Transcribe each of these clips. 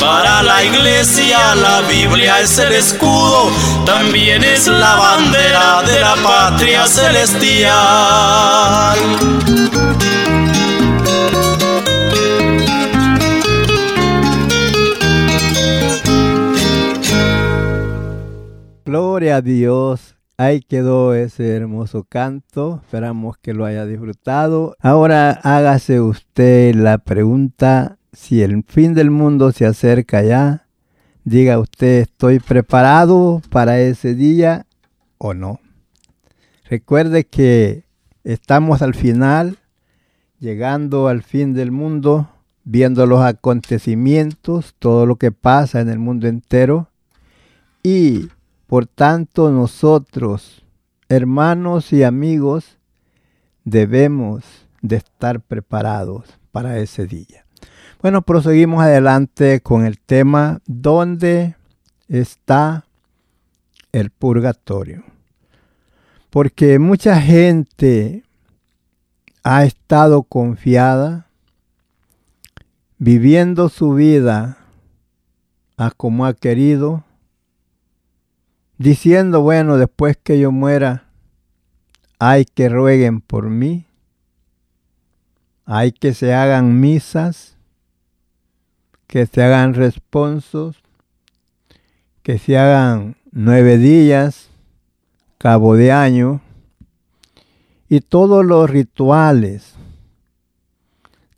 Para la iglesia la Biblia es el escudo, también es la bandera de la patria celestial. Gloria a Dios. Ahí quedó ese hermoso canto. Esperamos que lo haya disfrutado. Ahora hágase usted la pregunta si el fin del mundo se acerca ya, diga usted, ¿estoy preparado para ese día o no? Recuerde que estamos al final, llegando al fin del mundo, viendo los acontecimientos, todo lo que pasa en el mundo entero, y por tanto nosotros, hermanos y amigos, debemos de estar preparados para ese día. Bueno, proseguimos adelante con el tema ¿Dónde está el purgatorio? Porque mucha gente ha estado confiada viviendo su vida a como ha querido, diciendo, bueno, después que yo muera, hay que rueguen por mí, hay que se hagan misas, que se hagan responsos, que se hagan nueve días, cabo de año, y todos los rituales,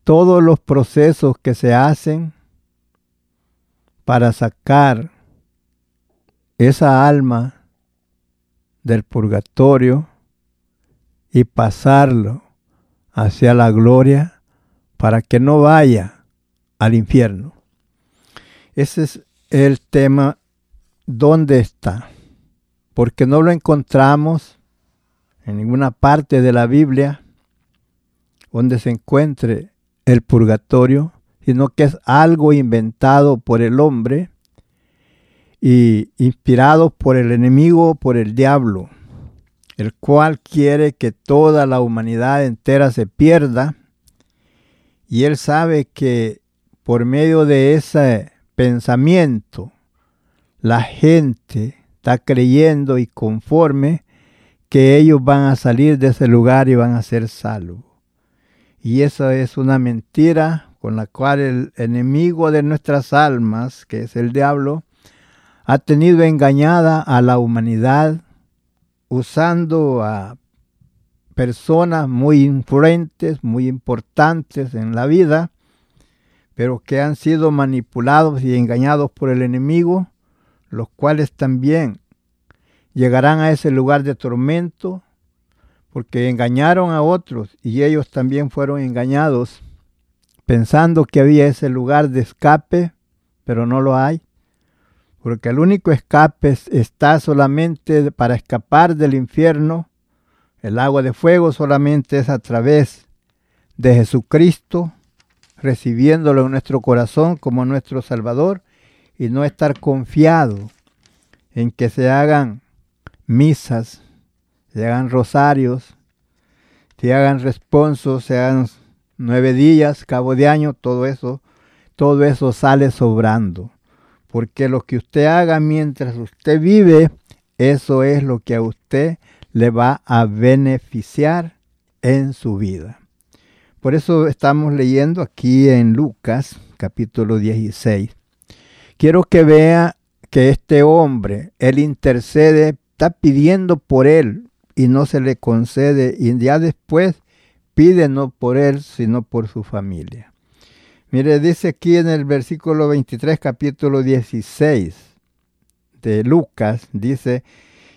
todos los procesos que se hacen para sacar esa alma del purgatorio y pasarlo hacia la gloria para que no vaya al infierno. Ese es el tema, ¿dónde está? Porque no lo encontramos en ninguna parte de la Biblia donde se encuentre el purgatorio, sino que es algo inventado por el hombre y inspirado por el enemigo, por el diablo, el cual quiere que toda la humanidad entera se pierda. Y él sabe que por medio de esa pensamiento, la gente está creyendo y conforme que ellos van a salir de ese lugar y van a ser salvos. Y eso es una mentira con la cual el enemigo de nuestras almas, que es el diablo, ha tenido engañada a la humanidad usando a personas muy influentes, muy importantes en la vida, pero que han sido manipulados y engañados por el enemigo, los cuales también llegarán a ese lugar de tormento, porque engañaron a otros y ellos también fueron engañados, pensando que había ese lugar de escape, pero no lo hay, porque el único escape está solamente para escapar del infierno, el agua de fuego solamente es a través de Jesucristo, recibiéndolo en nuestro corazón como nuestro Salvador y no estar confiado en que se hagan misas, se hagan rosarios, si hagan responso, sean nueve días, cabo de año, todo eso, todo eso sale sobrando. Porque lo que usted haga mientras usted vive, eso es lo que a usted le va a beneficiar en su vida. Por eso estamos leyendo aquí en Lucas capítulo 16. Quiero que vea que este hombre, él intercede, está pidiendo por él y no se le concede y ya después pide no por él, sino por su familia. Mire, dice aquí en el versículo 23, capítulo 16 de Lucas, dice,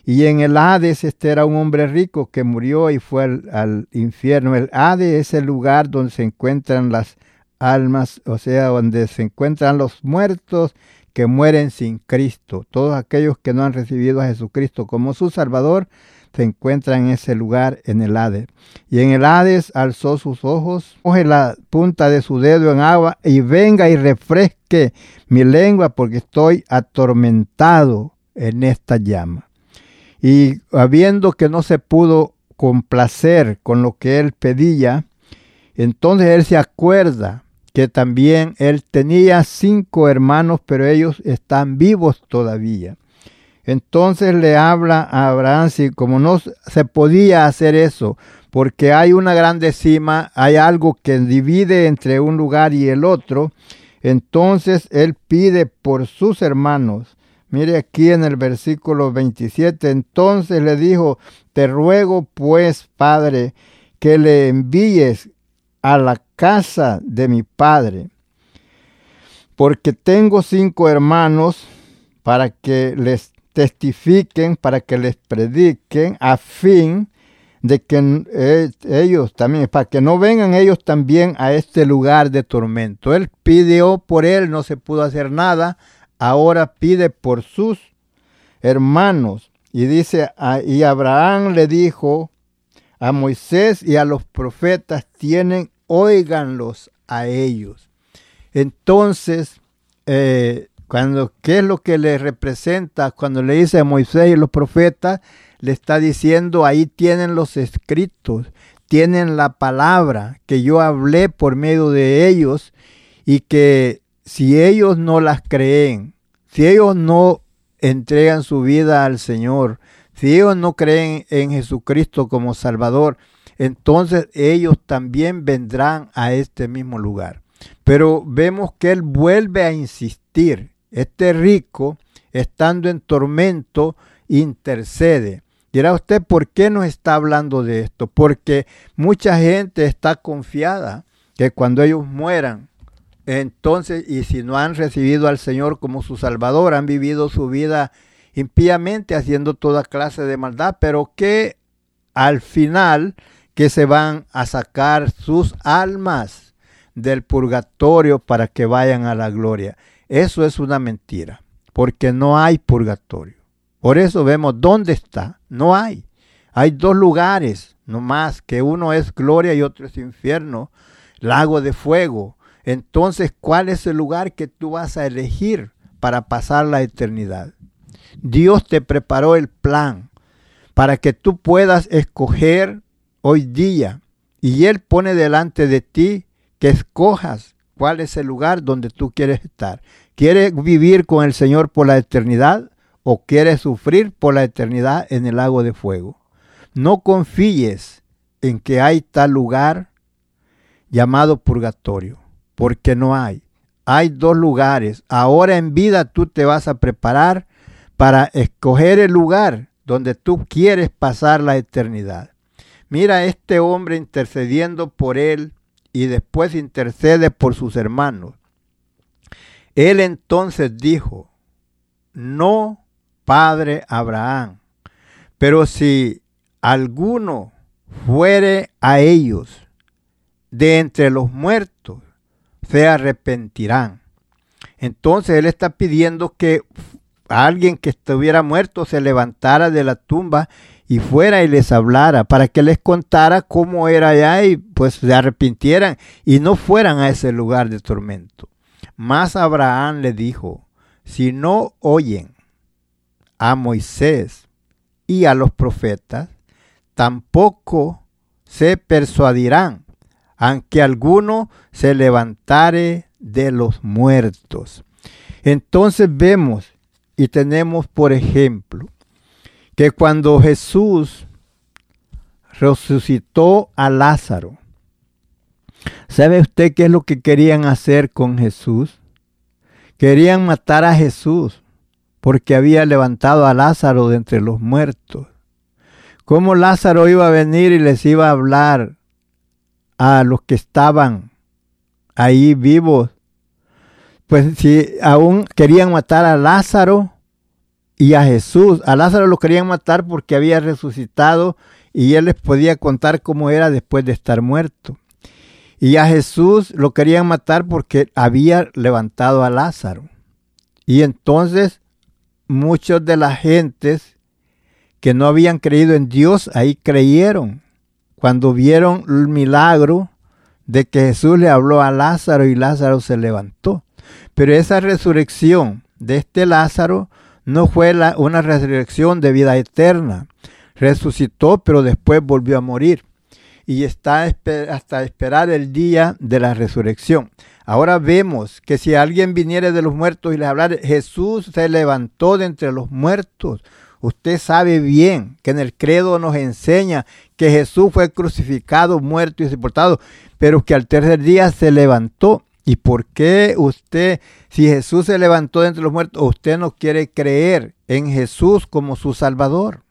y en el Hades este era un hombre rico que murió y fue al, infierno. El Hades es el lugar donde se encuentran las almas, o sea, donde se encuentran los muertos que mueren sin Cristo. Todos aquellos que no han recibido a Jesucristo como su Salvador se encuentran en ese lugar en el Hades. Y en el Hades alzó sus ojos, coge la punta de su dedo en agua y venga y refresque mi lengua porque estoy atormentado en esta llama. Y habiendo que no se pudo complacer con lo que él pedía, entonces él se acuerda que también él tenía cinco hermanos, pero ellos están vivos todavía. Entonces le habla a Abraham, si como no se podía hacer eso, porque hay una grande cima, hay algo que divide entre un lugar y el otro, entonces él pide por sus hermanos Mire aquí en el versículo 27, entonces le dijo, te ruego pues, Padre, que le envíes a la casa de mi Padre, porque tengo cinco hermanos para que les testifiquen, para que les prediquen, a fin de que eh, ellos también, para que no vengan ellos también a este lugar de tormento. Él pidió por él, no se pudo hacer nada, ahora pide por sus hermanos. Y dice, y Abraham le dijo a Moisés y a los profetas, tienen, óiganlos a ellos. Entonces, eh, cuando, ¿qué es lo que le representa cuando le dice a Moisés y los profetas? Le está diciendo, ahí tienen los escritos, tienen la palabra que yo hablé por medio de ellos y que si ellos no las creen, si ellos no entregan su vida al Señor, si ellos no creen en Jesucristo como Salvador, entonces ellos también vendrán a este mismo lugar. Pero vemos que Él vuelve a insistir. Este rico, estando en tormento, intercede. Dirá usted, ¿por qué nos está hablando de esto? Porque mucha gente está confiada que cuando ellos mueran, entonces, y si no han recibido al Señor como su Salvador, han vivido su vida impíamente haciendo toda clase de maldad, pero que al final que se van a sacar sus almas del purgatorio para que vayan a la gloria. Eso es una mentira, porque no hay purgatorio. Por eso vemos dónde está. No hay. Hay dos lugares, no más, que uno es gloria y otro es infierno, lago de fuego entonces, ¿cuál es el lugar que tú vas a elegir para pasar la eternidad? Dios te preparó el plan para que tú puedas escoger hoy día. Y Él pone delante de ti que escojas cuál es el lugar donde tú quieres estar. ¿Quieres vivir con el Señor por la eternidad o quieres sufrir por la eternidad en el lago de fuego? No confíes en que hay tal lugar llamado purgatorio porque no hay. Hay dos lugares. Ahora en vida tú te vas a preparar para escoger el lugar donde tú quieres pasar la eternidad. Mira este hombre intercediendo por él y después intercede por sus hermanos. Él entonces dijo, no, Padre Abraham, pero si alguno fuere a ellos de entre los muertos, se arrepentirán. Entonces él está pidiendo que alguien que estuviera muerto se levantara de la tumba y fuera y les hablara para que les contara cómo era allá y pues se arrepintieran y no fueran a ese lugar de tormento. Mas Abraham le dijo, si no oyen a Moisés y a los profetas, tampoco se persuadirán, aunque alguno se levantare de los muertos. Entonces vemos y tenemos, por ejemplo, que cuando Jesús resucitó a Lázaro, ¿sabe usted qué es lo que querían hacer con Jesús? Querían matar a Jesús porque había levantado a Lázaro de entre los muertos. ¿Cómo Lázaro iba a venir y les iba a hablar a los que estaban ahí vivos? Pues si aún querían matar a Lázaro y a Jesús, a Lázaro lo querían matar porque había resucitado y él les podía contar cómo era después de estar muerto. Y a Jesús lo querían matar porque había levantado a Lázaro. Y entonces muchos de las gentes que no habían creído en Dios, ahí creyeron. Cuando vieron el milagro de que Jesús le habló a Lázaro y Lázaro se levantó. Pero esa resurrección de este Lázaro no fue una resurrección de vida eterna. Resucitó, pero después volvió a morir. Y está hasta esperar el día de la resurrección. Ahora vemos que si alguien viniera de los muertos y les hablara, Jesús se levantó de entre los muertos. Usted sabe bien que en el credo nos enseña que Jesús fue crucificado, muerto y sepultado, pero que al tercer día se levantó. ¿Y por qué usted, si Jesús se levantó de entre los muertos, usted no quiere creer en Jesús como su Salvador?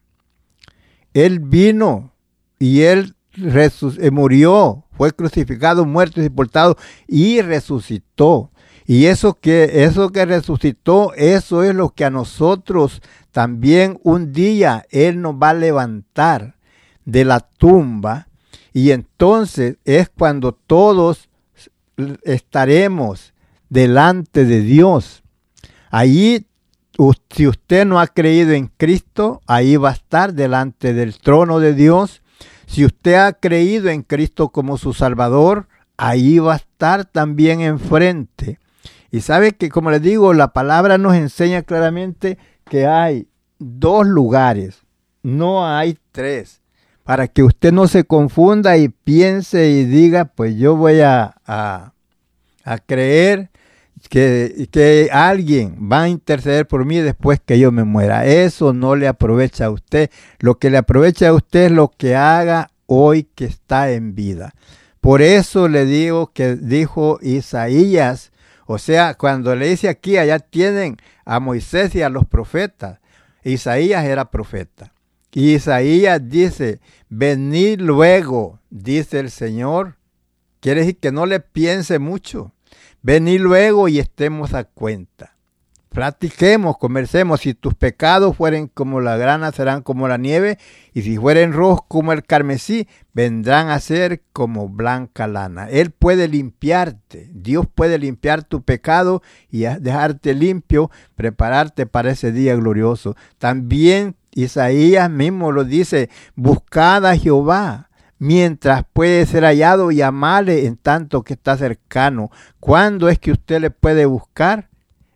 Él vino y él eh, murió, fue crucificado, muerto y sepultado y resucitó. Y eso que, eso que resucitó, eso es lo que a nosotros también un día Él nos va a levantar de la tumba. Y entonces es cuando todos estaremos delante de Dios. Allí, si usted no ha creído en Cristo, ahí va a estar delante del trono de Dios si usted ha creído en Cristo como su Salvador, ahí va a estar también enfrente. Y sabe que, como les digo, la palabra nos enseña claramente que hay dos lugares, no hay tres. Para que usted no se confunda y piense y diga, pues yo voy a, a, creer que, que, alguien va a interceder por mí después que yo me muera. Eso no le aprovecha a usted. Lo que le aprovecha a usted es lo que haga hoy que está en vida. Por eso le digo que dijo Isaías, o sea, cuando le dice aquí, allá tienen a Moisés y a los profetas. Isaías era profeta. Y Isaías dice, venid luego, dice el Señor. Quiere decir que no le piense mucho Vení luego y estemos a cuenta. Platiquemos, conversemos. Si tus pecados fueren como la grana, serán como la nieve. Y si fueren rojos como el carmesí, vendrán a ser como blanca lana. Él puede limpiarte. Dios puede limpiar tu pecado y dejarte limpio, prepararte para ese día glorioso. También Isaías mismo lo dice, buscad a Jehová mientras puede ser hallado y amale en tanto que está cercano. ¿Cuándo es que usted le puede buscar?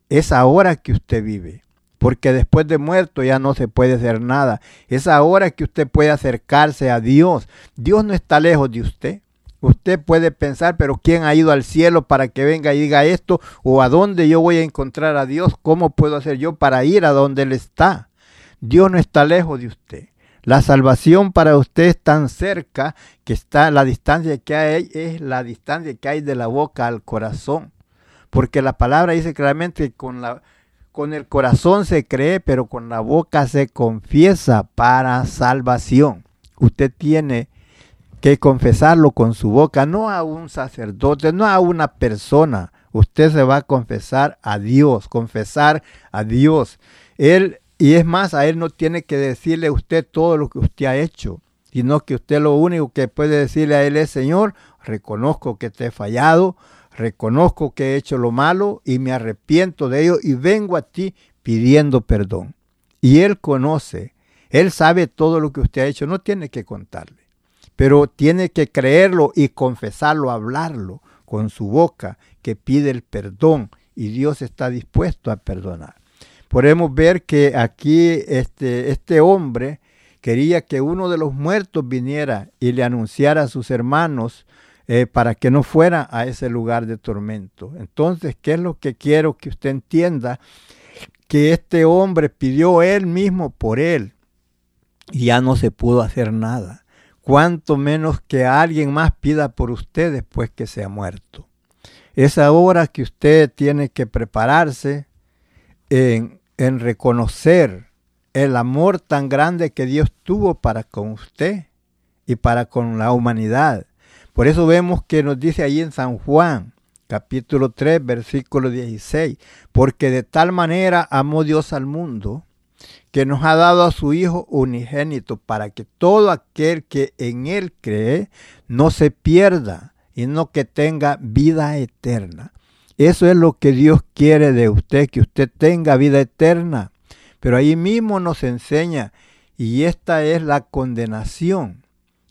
Es ahora que usted vive. Porque después de muerto ya no se puede hacer nada. Es ahora que usted puede acercarse a Dios. Dios no está lejos de usted. Usted puede pensar, pero ¿quién ha ido al cielo para que venga y diga esto? ¿O a dónde yo voy a encontrar a Dios? ¿Cómo puedo hacer yo para ir a donde Él está? Dios no está lejos de usted. La salvación para usted es tan cerca que está la distancia que hay es la distancia que hay de la boca al corazón. Porque la palabra dice claramente con, la, con el corazón se cree, pero con la boca se confiesa para salvación. Usted tiene que confesarlo con su boca, no a un sacerdote, no a una persona. Usted se va a confesar a Dios, confesar a Dios. Él y es más, a él no tiene que decirle a usted todo lo que usted ha hecho, sino que usted lo único que puede decirle a él es, Señor, reconozco que te he fallado, reconozco que he hecho lo malo y me arrepiento de ello y vengo a ti pidiendo perdón. Y él conoce, él sabe todo lo que usted ha hecho, no tiene que contarle, pero tiene que creerlo y confesarlo, hablarlo con su boca, que pide el perdón y Dios está dispuesto a perdonar podemos ver que aquí este, este hombre quería que uno de los muertos viniera y le anunciara a sus hermanos eh, para que no fuera a ese lugar de tormento. Entonces, ¿qué es lo que quiero que usted entienda? Que este hombre pidió él mismo por él y ya no se pudo hacer nada. Cuanto menos que alguien más pida por usted después que se ha muerto. Es ahora que usted tiene que prepararse en, en reconocer el amor tan grande que Dios tuvo para con usted y para con la humanidad. Por eso vemos que nos dice ahí en San Juan, capítulo 3, versículo 16, porque de tal manera amó Dios al mundo que nos ha dado a su Hijo unigénito para que todo aquel que en Él cree no se pierda, y no que tenga vida eterna. Eso es lo que Dios quiere de usted, que usted tenga vida eterna. Pero ahí mismo nos enseña, y esta es la condenación,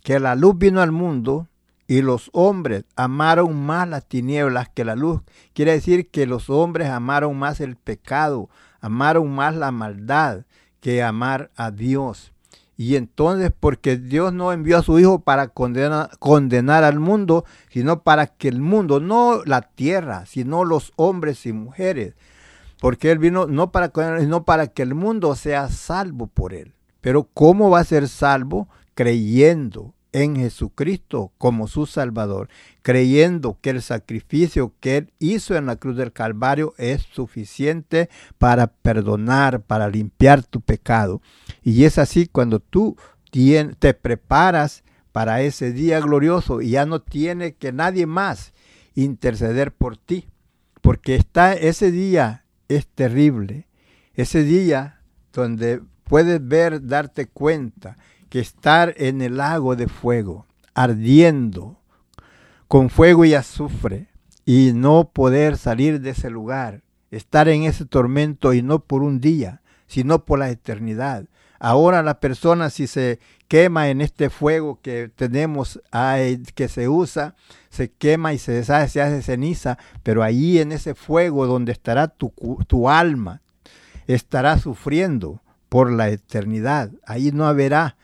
que la luz vino al mundo y los hombres amaron más las tinieblas que la luz. Quiere decir que los hombres amaron más el pecado, amaron más la maldad que amar a Dios. Y entonces, porque Dios no envió a su Hijo para condenar, condenar, al mundo, sino para que el mundo, no la tierra, sino los hombres y mujeres, porque Él vino no para, sino para que el mundo sea salvo por Él. Pero ¿cómo va a ser salvo? Creyendo en Jesucristo como su Salvador, creyendo que el sacrificio que Él hizo en la cruz del Calvario es suficiente para perdonar, para limpiar tu pecado. Y es así cuando tú te preparas para ese día glorioso y ya no tiene que nadie más interceder por ti, porque está ese día es terrible. Ese día donde puedes ver, darte cuenta que estar en el lago de fuego, ardiendo, con fuego y azufre, y no poder salir de ese lugar, estar en ese tormento y no por un día, sino por la eternidad. Ahora la persona si se quema en este fuego que tenemos, que se usa, se quema y se deshace, se hace ceniza, pero ahí en ese fuego donde estará tu, tu alma, estará sufriendo por la eternidad. Ahí no habrá,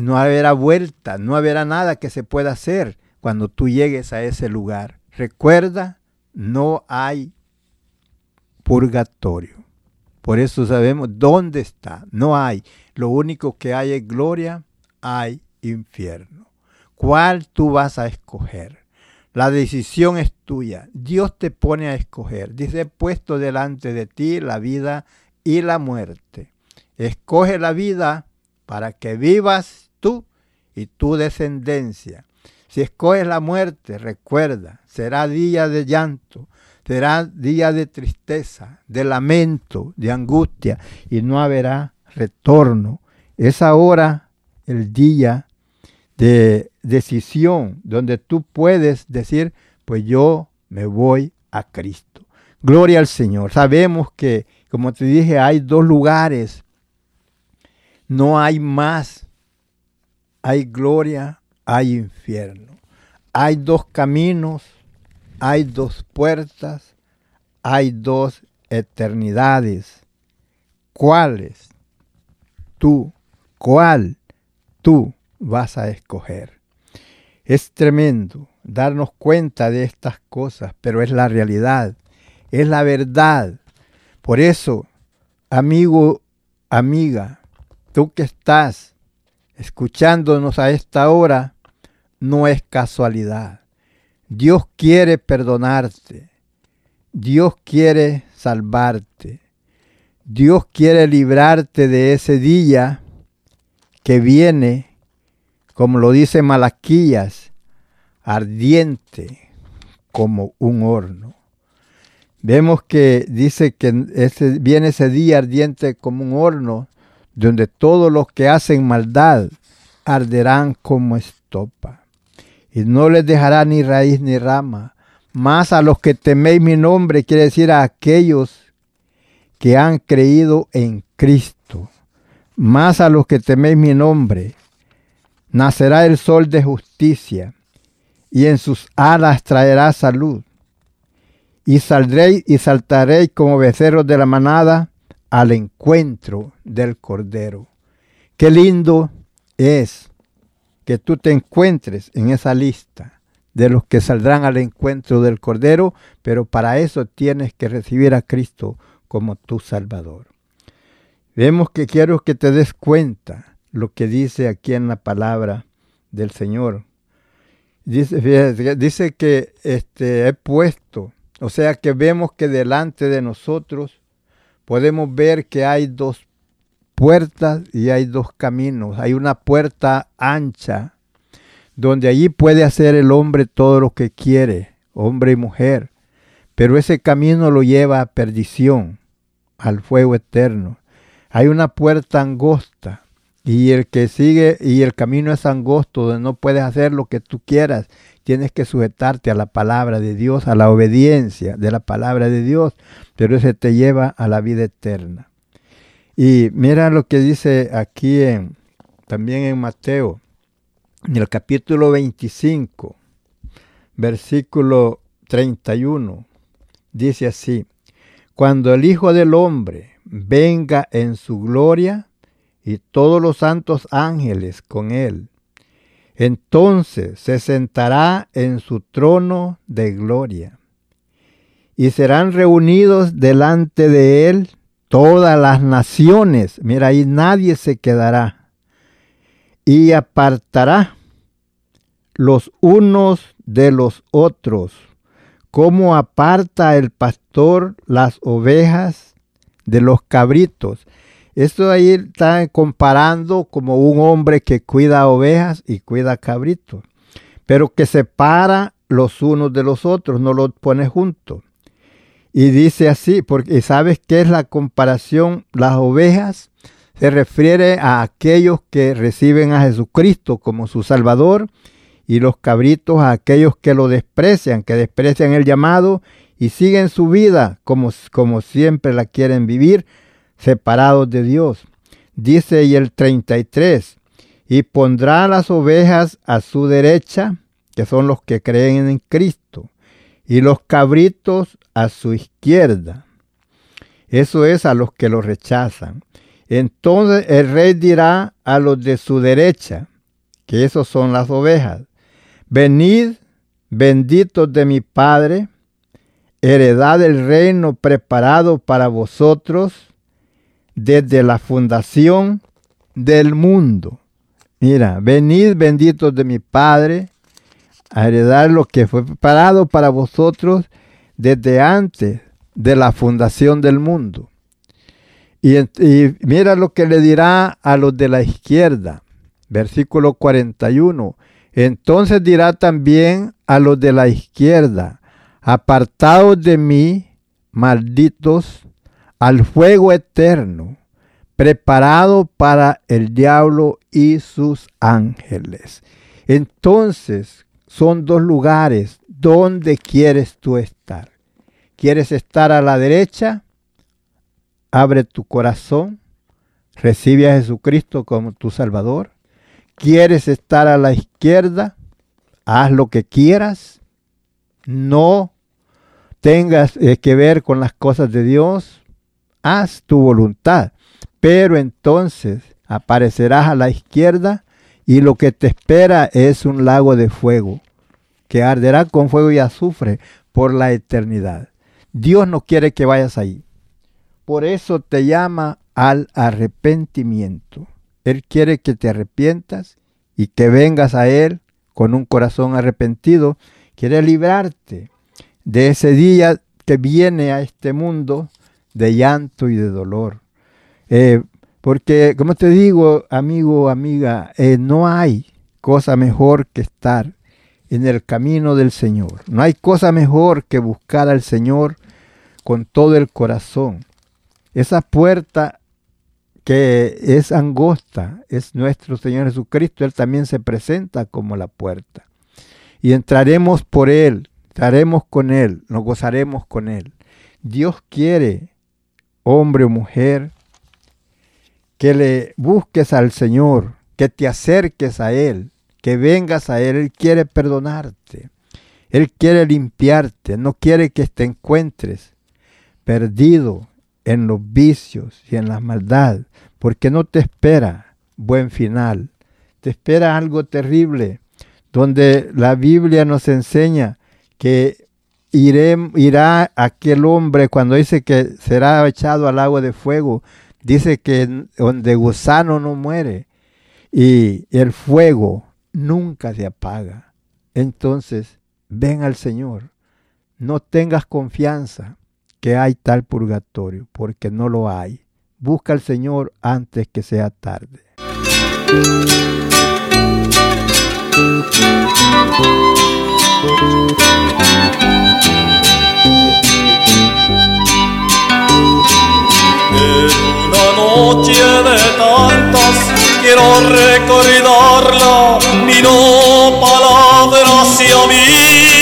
no habrá vuelta, no habrá nada que se pueda hacer cuando tú llegues a ese lugar. Recuerda, no hay purgatorio. Por eso sabemos dónde está. No hay. Lo único que hay es gloria, hay infierno. ¿Cuál tú vas a escoger? La decisión es tuya. Dios te pone a escoger. Dice, puesto delante de ti la vida y la muerte. Escoge la vida para que vivas tú y tu descendencia. Si escoges la muerte, recuerda, será día de llanto, será día de tristeza, de lamento, de angustia, y no habrá retorno. Es ahora el día de decisión donde tú puedes decir, pues yo me voy a Cristo. Gloria al Señor. Sabemos que, como te dije, hay dos lugares. No hay más. Hay gloria, hay infierno. Hay dos caminos, hay dos puertas, hay dos eternidades. ¿Cuáles? tú, cuál tú vas a escoger. Es tremendo darnos cuenta de estas cosas, pero es la realidad, es la verdad. Por eso, amigo, amiga, tú que estás escuchándonos a esta hora, no es casualidad. Dios quiere perdonarte. Dios quiere salvarte. Dios quiere librarte de ese día que viene, como lo dice Malaquías, ardiente como un horno. Vemos que dice que ese, viene ese día ardiente como un horno, donde todos los que hacen maldad arderán como estopa. Y no les dejará ni raíz ni rama. Más a los que teméis mi nombre, quiere decir a aquellos que han creído en Cristo. Más a los que teméis mi nombre, nacerá el sol de justicia, y en sus alas traerá salud. Y saldréis y saltaréis como becerros de la manada al encuentro del Cordero. Qué lindo es que tú te encuentres en esa lista de los que saldrán al encuentro del Cordero, pero para eso tienes que recibir a Cristo como tu Salvador. Vemos que quiero que te des cuenta lo que dice aquí en la palabra del Señor. Dice, que este, he puesto, o sea que vemos que delante de nosotros podemos ver que hay dos puertas y hay dos caminos. Hay una puerta ancha donde allí puede hacer el hombre todo lo que quiere, hombre y mujer. Pero ese camino lo lleva a perdición, al fuego eterno. Hay una puerta angosta y el que sigue y el camino es angosto donde no puedes hacer lo que tú quieras. Tienes que sujetarte a la palabra de Dios, a la obediencia de la palabra de Dios, pero ese te lleva a la vida eterna. Y mira lo que dice aquí en, también en Mateo, en el capítulo 25, versículo 31. Dice así, cuando el Hijo del Hombre venga en su gloria y todos los santos ángeles con él, entonces se sentará en su trono de gloria. Y serán reunidos delante de él todas las naciones, mira ahí nadie se quedará, y apartará los unos de los otros, como aparta el pastor las ovejas de los cabritos. Esto ahí está comparando como un hombre que cuida ovejas y cuida cabritos, pero que separa los unos de los otros, no los pone juntos. Y dice así, porque sabes qué es la comparación, las ovejas se refiere a aquellos que reciben a Jesucristo como su Salvador y los cabritos a aquellos que lo desprecian, que desprecian el llamado y siguen su vida como, como siempre la quieren vivir, separados de Dios. Dice y el 33, y pondrá las ovejas a su derecha, que son los que creen en Cristo, y los cabritos a su izquierda. Eso es a los que lo rechazan. Entonces el rey dirá a los de su derecha, que esos son las ovejas, venid, benditos de mi Padre, heredad del reino preparado para vosotros desde la fundación del mundo. Mira, venid benditos de mi Padre, a heredar lo que fue preparado para vosotros desde antes de la fundación del mundo. Y, mira lo que le dirá a los de la izquierda, versículo 41. Entonces dirá también a los de la izquierda, apartados de mí, malditos, al fuego eterno, preparado para el diablo y sus ángeles. Entonces, son dos lugares donde quieres tú estar. ¿Quieres estar a la derecha? Abre tu corazón, recibe a Jesucristo como tu Salvador. ¿Quieres estar a la izquierda? Haz lo que quieras. No tengas eh, que ver con las cosas de Dios. Haz tu voluntad. Pero entonces aparecerás a la izquierda y lo que te espera es un lago de fuego que arderá con fuego y azufre por la eternidad. Dios no quiere que vayas ahí. Por eso te llama al arrepentimiento. Él quiere que te arrepientas y que vengas a Él con un corazón arrepentido. Quiere librarte de ese día que viene a este mundo de llanto y de dolor. Eh, porque, como te digo, amigo, amiga, eh, no hay cosa mejor que estar en el camino del Señor. No hay cosa mejor que buscar al Señor con todo el corazón. Esa puerta que es angosta es nuestro Señor Jesucristo. Él también se presenta como la puerta. Y entraremos por Él, estaremos con Él, nos gozaremos con Él. Dios quiere, hombre o mujer, que le busques al Señor, que te acerques a Él, que vengas a Él. Él quiere perdonarte. Él quiere limpiarte. No quiere que te encuentres perdido en los vicios y en la maldad, porque no te espera buen final. te espera algo terrible, donde la Biblia nos enseña que iré, irá aquel hombre cuando dice que será echado al agua de fuego, dice que donde gusano no muere y el fuego nunca se apaga. Entonces, ven al Señor. No tengas confianza que hay tal purgatorio, porque no lo hay. Busca al Señor antes que sea tarde. Noche de tantas quiero recordarla, no palabra hacia mí.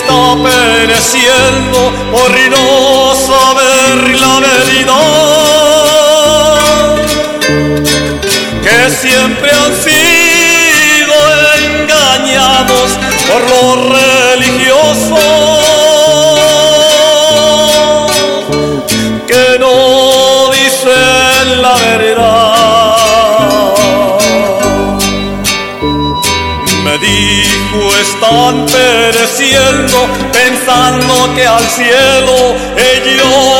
Está pereciendo por no saber la verdad, que siempre han sido engañados por los pereciendo pensando que al cielo ellos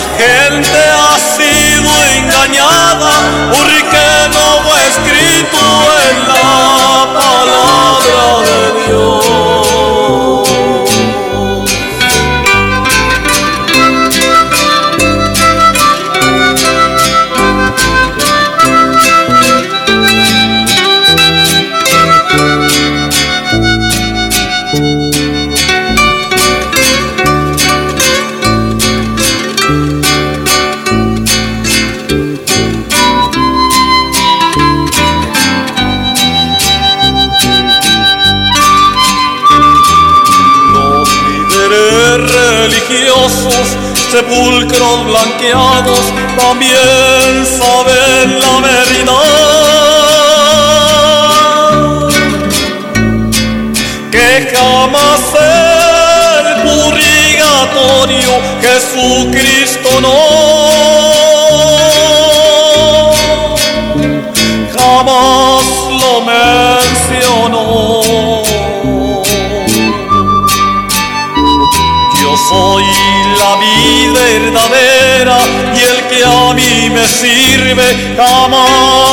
la gente ha sido engañada porque no fue escrito en la sepulcros blanqueados también saben la verdad. Que jamás el purgatorio Jesucristo no. Me sirve jamás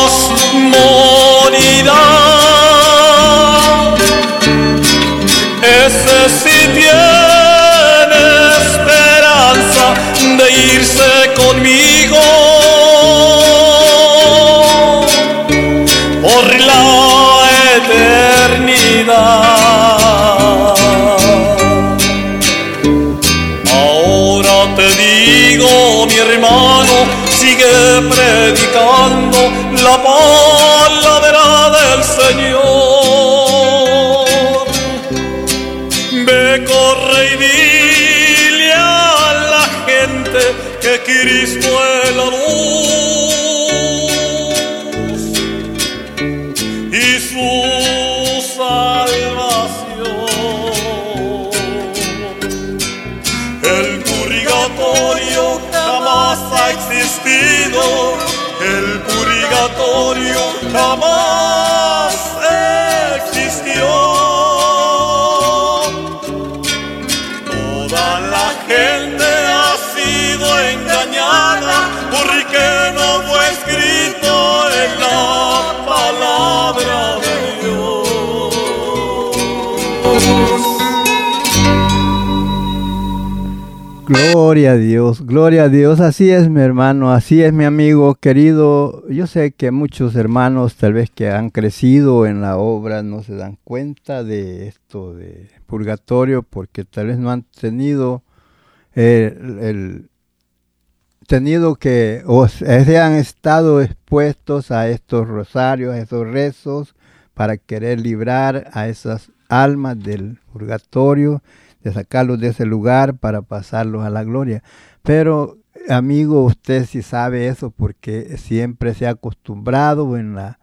Gloria a Dios, gloria a Dios. Así es mi hermano, así es mi amigo querido. Yo sé que muchos hermanos tal vez que han crecido en la obra no se dan cuenta de esto de purgatorio porque tal vez no han tenido el, tenido que o se han estado expuestos a estos rosarios, a estos rezos para querer librar a esas almas del purgatorio de sacarlos de ese lugar para pasarlos a la gloria. Pero, amigo, usted sí sabe eso porque siempre se ha acostumbrado en la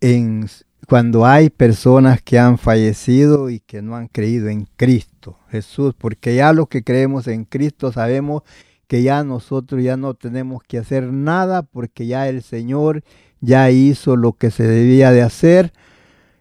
en cuando hay personas que han fallecido y que no han creído en Cristo Jesús, porque ya los que creemos en Cristo sabemos que ya nosotros ya no tenemos que hacer nada porque ya el Señor ya hizo lo que se debía de hacer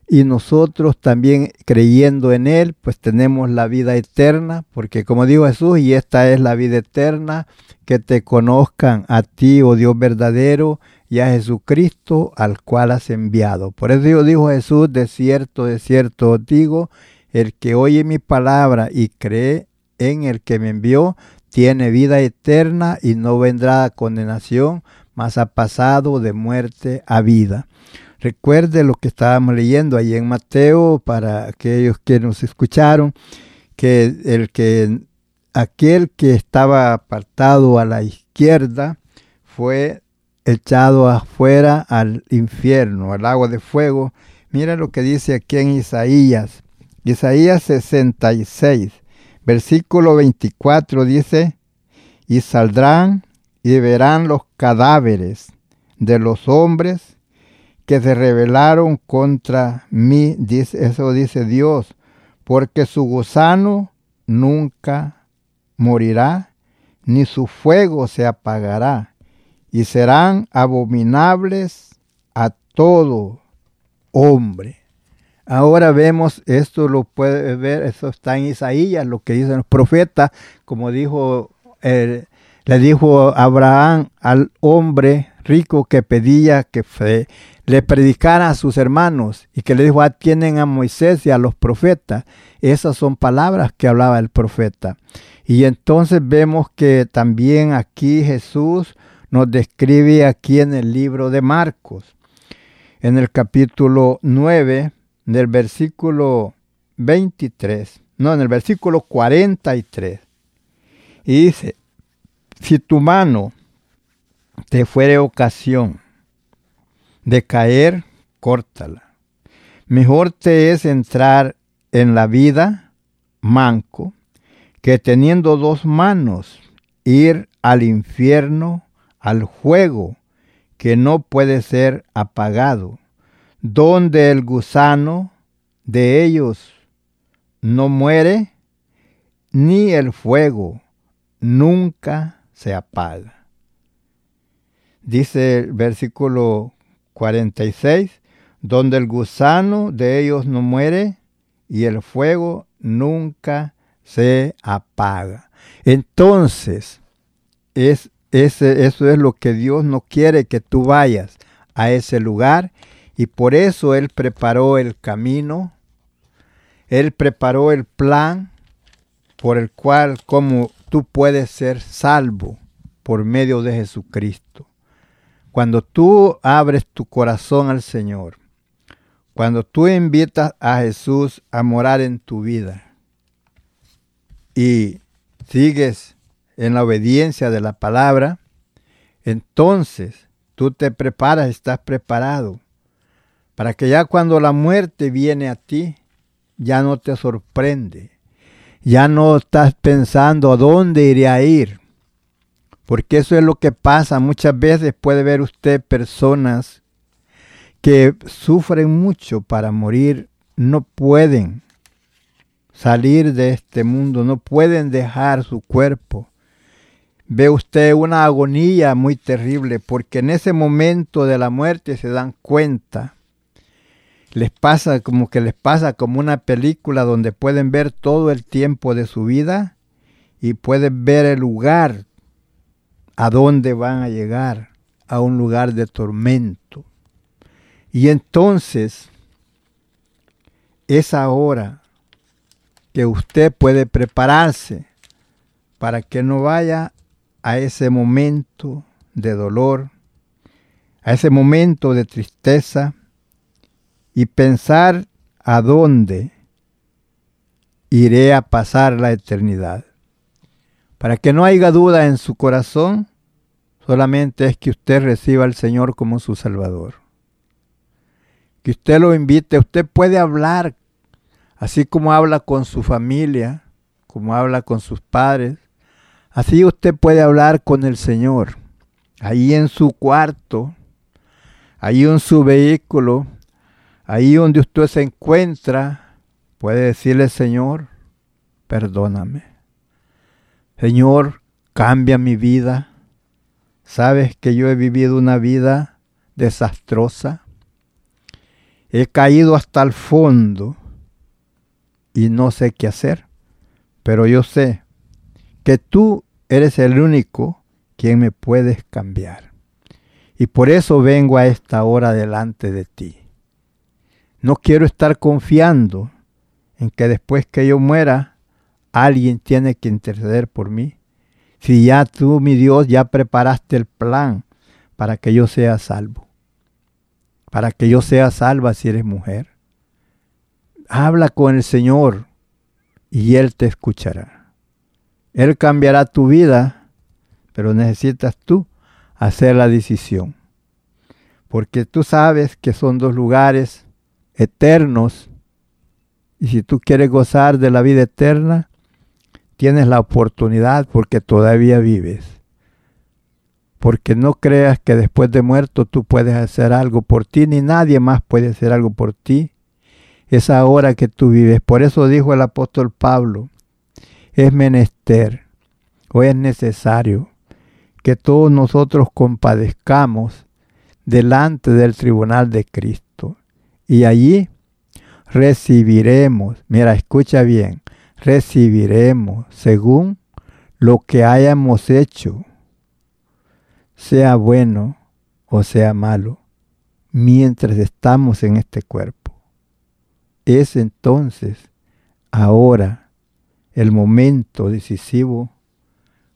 y nosotros también creyendo en Él, pues tenemos la vida eterna, porque como dijo Jesús, y esta es la vida eterna, que te conozcan a ti, oh Dios verdadero, y a Jesucristo al cual has enviado. Por eso dijo Jesús, de cierto, de cierto digo, el que oye mi palabra y cree en el que me envió, tiene vida eterna y no vendrá a condenación, mas ha pasado de muerte a vida. Recuerde lo que estábamos leyendo ahí en Mateo para aquellos que nos escucharon, que el que aquel que estaba apartado a la izquierda fue echado afuera al infierno, al agua de fuego. Mira lo que dice aquí en Isaías. Isaías 66, versículo 24 dice, y saldrán y verán los cadáveres de los hombres que se rebelaron contra mí, dice, eso dice Dios, porque su gusano nunca morirá, ni su fuego se apagará, y serán abominables a todo hombre. Ahora vemos, esto lo puede ver, eso está en Isaías, lo que dicen los profetas, como dijo, le dijo Abraham al hombre rico que pedía que fe, le predicara a sus hermanos y que le dijo, atienden a Moisés y a los profetas. Esas son palabras que hablaba el profeta. Y entonces vemos que también aquí Jesús nos describe aquí en el libro de Marcos, en el capítulo 9, del versículo 23, no, en el versículo 43. Y dice, si tu mano te fuere ocasión de caer, córtala. Mejor te es entrar en la vida manco que teniendo dos manos ir al infierno, al juego que no puede ser apagado, donde el gusano de ellos no muere, ni el fuego nunca se apaga. Dice el versículo 46, donde el gusano de ellos no muere y el fuego nunca se apaga. Entonces, es, ese, eso es lo que Dios no quiere que tú vayas a ese lugar y por eso Él preparó el camino, Él preparó el plan por el cual como tú puedes ser salvo por medio de Jesucristo. Cuando tú abres tu corazón al Señor, cuando tú invitas a Jesús a morar en tu vida y sigues en la obediencia de la palabra, entonces tú te preparas, estás preparado para que ya cuando la muerte viene a ti, ya no te sorprende, ya no estás pensando a dónde iré a ir, porque eso es lo que pasa. Muchas veces puede ver usted personas que sufren mucho para morir, no pueden salir de este mundo, no pueden dejar su cuerpo. Ve usted una agonía muy terrible porque en ese momento de la muerte se dan cuenta. Les pasa como que les pasa como una película donde pueden ver todo el tiempo de su vida y pueden ver el lugar a dónde van a llegar, a un lugar de tormento. Y entonces es ahora que usted puede prepararse para que no vaya a ese momento de dolor, a ese momento de tristeza y pensar a dónde iré a pasar la eternidad. Para que no haya duda en su corazón, solamente es que usted reciba al Señor como su Salvador. Que usted lo invite, usted puede hablar así como habla con su familia, como habla con sus padres, así usted puede hablar con el Señor, ahí en su cuarto, ahí en su vehículo, ahí donde usted se encuentra, puede decirle, Señor, perdóname. Señor, cambia mi vida. Sabes que yo he vivido una vida desastrosa. He caído hasta el fondo y no sé qué hacer. Pero yo sé que tú eres el único quien me puedes cambiar. Y por eso vengo a esta hora delante de ti. No quiero estar confiando en que después que yo muera, alguien tiene que interceder por mí. Si ya tú, mi Dios, ya preparaste el plan para que yo sea salvo. Para que yo sea salva si eres mujer habla con el Señor y Él te escuchará. Él cambiará tu vida, pero necesitas tú hacer la decisión. Porque tú sabes que son dos lugares eternos y si tú quieres gozar de la vida eterna, tienes la oportunidad porque todavía vives. Porque no creas que después de muerto tú puedes hacer algo por ti, ni nadie más puede hacer algo por ti esa hora que tú vives. Por eso dijo el apóstol Pablo, es menester o es necesario que todos nosotros compadezcamos delante del tribunal de Cristo. Y allí recibiremos, mira, escucha bien, recibiremos según lo que hayamos hecho, sea bueno o sea malo, mientras estamos en este cuerpo. Es entonces, ahora, el momento decisivo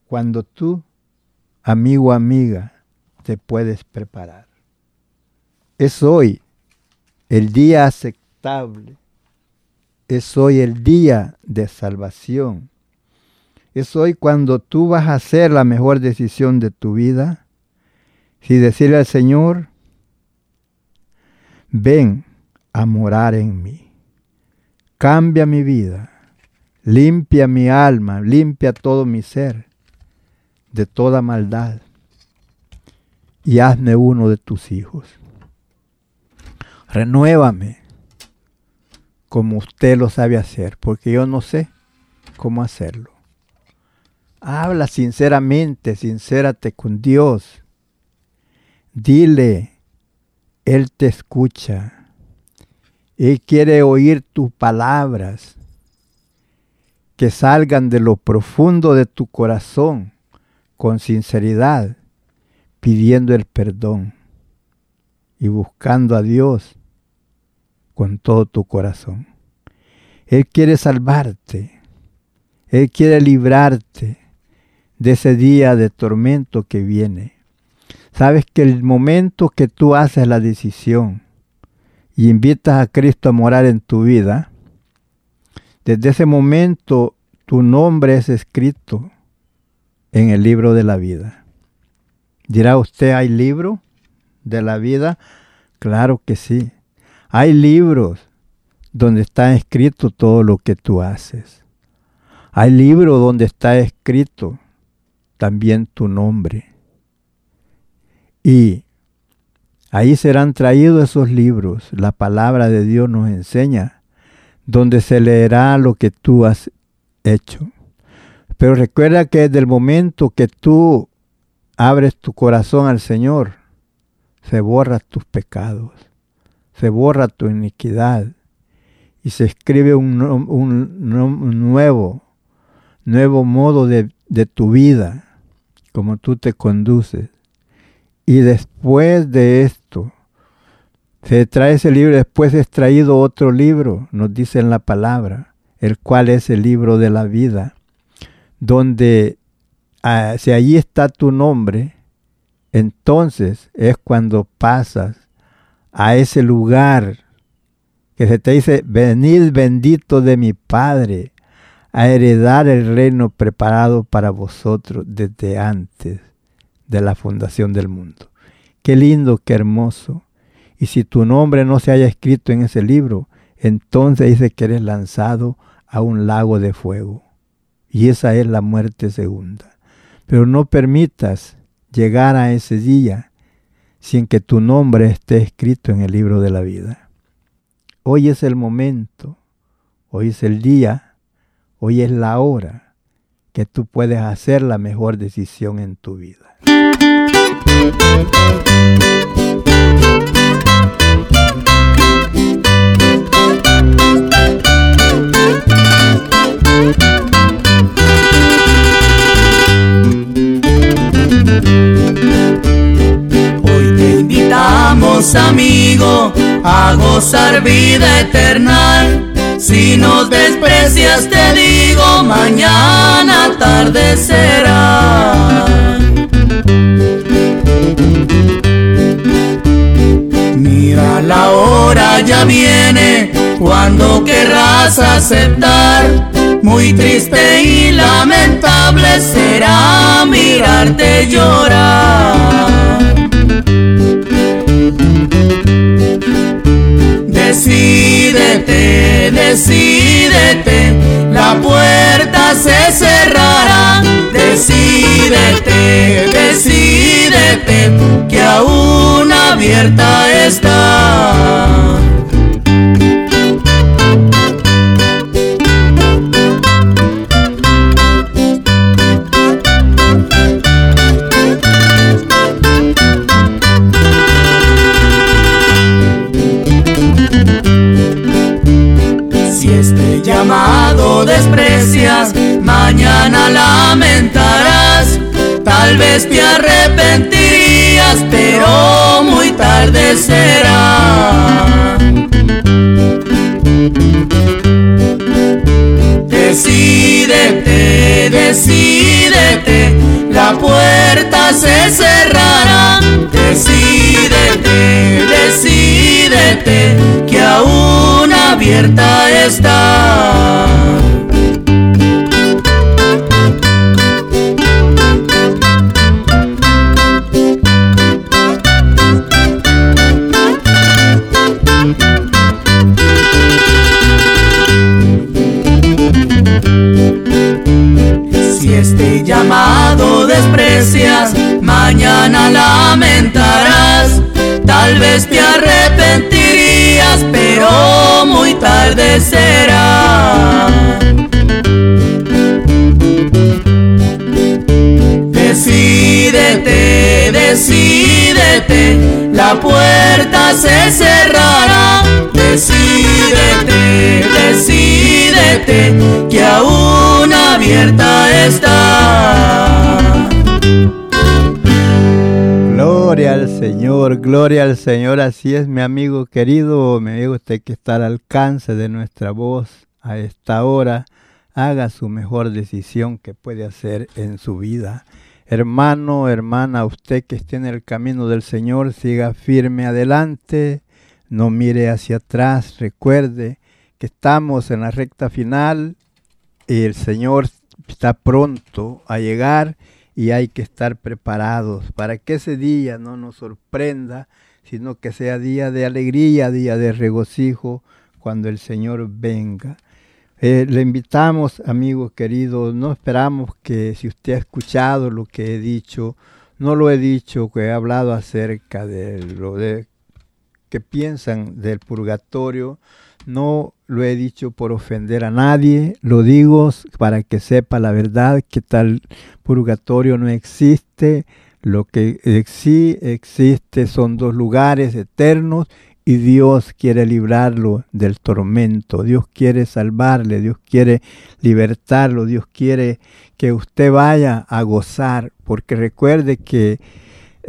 cuando tú, amigo, amiga, te puedes preparar. Es hoy el día aceptable. Es hoy el día de salvación. Es hoy cuando tú vas a hacer la mejor decisión de tu vida. Si decirle al Señor, ven a morar en mí. Cambia mi vida, limpia mi alma, limpia todo mi ser de toda maldad y hazme uno de tus hijos. Renuévame como usted lo sabe hacer, porque yo no sé cómo hacerlo. Habla sinceramente, sincérate con Dios. Dile, Él te escucha. Él quiere oír tus palabras que salgan de lo profundo de tu corazón con sinceridad, pidiendo el perdón y buscando a Dios con todo tu corazón. Él quiere salvarte. Él quiere librarte de ese día de tormento que viene. Sabes que el momento que tú haces la decisión y invitas a Cristo a morar en tu vida, desde ese momento tu nombre es escrito en el libro de la vida. Dirá usted, ¿hay libro de la vida? Claro que sí. Hay libros donde está escrito todo lo que tú haces. Hay libros donde está escrito también tu nombre. Y Ahí serán traídos esos libros. La palabra de Dios nos enseña, donde se leerá lo que tú has hecho. Pero recuerda que desde el momento que tú abres tu corazón al Señor, se borra tus pecados, se borra tu iniquidad y se escribe un, nuevo, nuevo modo de, de tu vida, como tú te conduces. Y después de esto, se trae ese libro, después es traído otro libro, nos dice en la palabra, el cual es el libro de la vida, donde ah, si allí está tu nombre, entonces es cuando pasas a ese lugar que se te dice, venid bendito de mi Padre, a heredar el reino preparado para vosotros desde antes de la fundación del mundo. Qué lindo, qué hermoso. Y si tu nombre no se haya escrito en ese libro, entonces dice que eres lanzado a un lago de fuego. Y esa es la muerte segunda. Pero no permitas llegar a ese día sin que tu nombre esté escrito en el libro de la vida. Hoy es el momento, hoy es el día, hoy es la hora que tú puedes hacer la mejor decisión en tu vida. Amigo, a gozar vida eterna. Si nos desprecias, te digo, mañana tarde será. Mira la hora ya viene cuando querrás aceptar. Muy triste y lamentable será mirarte llorar. Decídete, decídete, la puerta se cerrará. Decídete, decídete, que aún abierta está. Mañana lamentarás. Tal vez te arrepentirías, pero muy tarde será. Decídete, decídete, la puerta se cerrará. Decídete, decídete, que aún abierta está. Te arrepentirías, pero muy tarde será. Decídete, decídete, la puerta se cerrará. Decídete, decídete, que aún abierta está. Gloria al Señor, gloria al Señor. Así es, mi amigo querido, mi amigo, usted que está al alcance de nuestra voz a esta hora, haga su mejor decisión que puede hacer en su vida. Hermano, hermana, usted que esté en el camino del Señor, siga firme adelante, no mire hacia atrás, recuerde que estamos en la recta final y el Señor está pronto a llegar y hay que estar preparados para que ese día no nos sorprenda, sino que sea día de alegría, día de regocijo cuando el Señor venga. Eh, le invitamos, amigos queridos, no esperamos que si usted ha escuchado lo que he dicho, no lo he dicho, que he hablado acerca de lo de que piensan del purgatorio, no lo he dicho por ofender a nadie, lo digo para que sepa la verdad que tal purgatorio no existe, lo que sí existe son dos lugares eternos y Dios quiere librarlo del tormento, Dios quiere salvarle, Dios quiere libertarlo, Dios quiere que usted vaya a gozar, porque recuerde que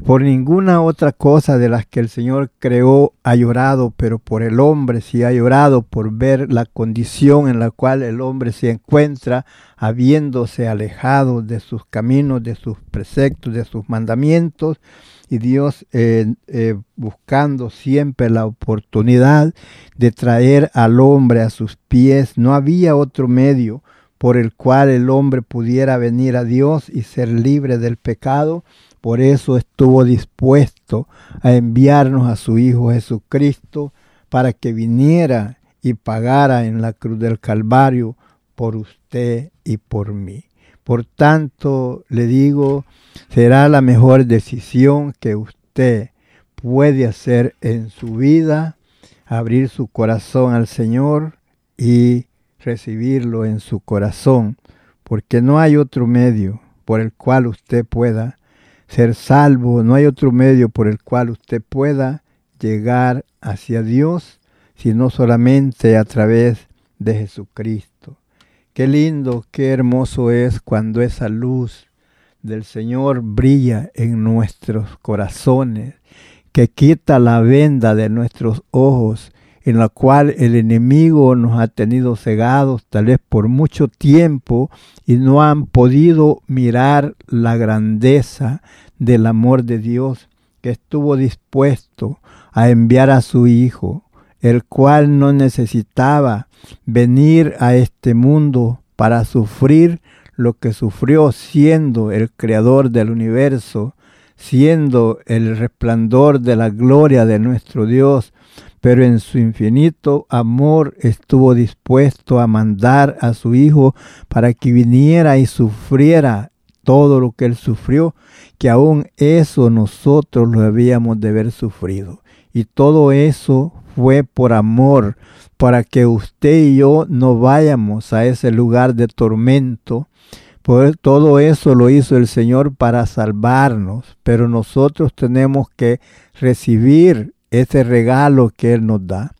por ninguna otra cosa de las que el Señor creó ha llorado, pero por el hombre sí ha llorado por ver la condición en la cual el hombre se encuentra, habiéndose alejado de sus caminos, de sus preceptos, de sus mandamientos, y Dios eh, eh, buscando siempre la oportunidad de traer al hombre a sus pies. No había otro medio por el cual el hombre pudiera venir a Dios y ser libre del pecado por eso estuvo dispuesto a enviarnos a su Hijo Jesucristo para que viniera y pagara en la cruz del Calvario por usted y por mí. Por tanto, le digo, será la mejor decisión que usted puede hacer en su vida, abrir su corazón al Señor y recibirlo en su corazón, porque no hay otro medio por el cual usted pueda ser salvo, no hay otro medio por el cual usted pueda llegar hacia Dios, sino solamente a través de Jesucristo. Qué lindo, qué hermoso es cuando esa luz del Señor brilla en nuestros corazones, que quita la venda de nuestros ojos en la cual el enemigo nos ha tenido cegados tal vez por mucho tiempo y no han podido mirar la grandeza del amor de Dios que estuvo dispuesto a enviar a su Hijo, el cual no necesitaba venir a este mundo para sufrir lo que sufrió siendo el creador del universo, siendo el resplandor de la gloria de nuestro Dios, pero en su infinito amor estuvo dispuesto a mandar a su Hijo para que viniera y sufriera todo lo que él sufrió, que aún eso nosotros lo habíamos de haber sufrido. Y todo eso fue por amor, para que usted y yo no vayamos a ese lugar de tormento. Pues todo eso lo hizo el Señor para salvarnos, pero nosotros tenemos que recibir ese regalo que Él nos da.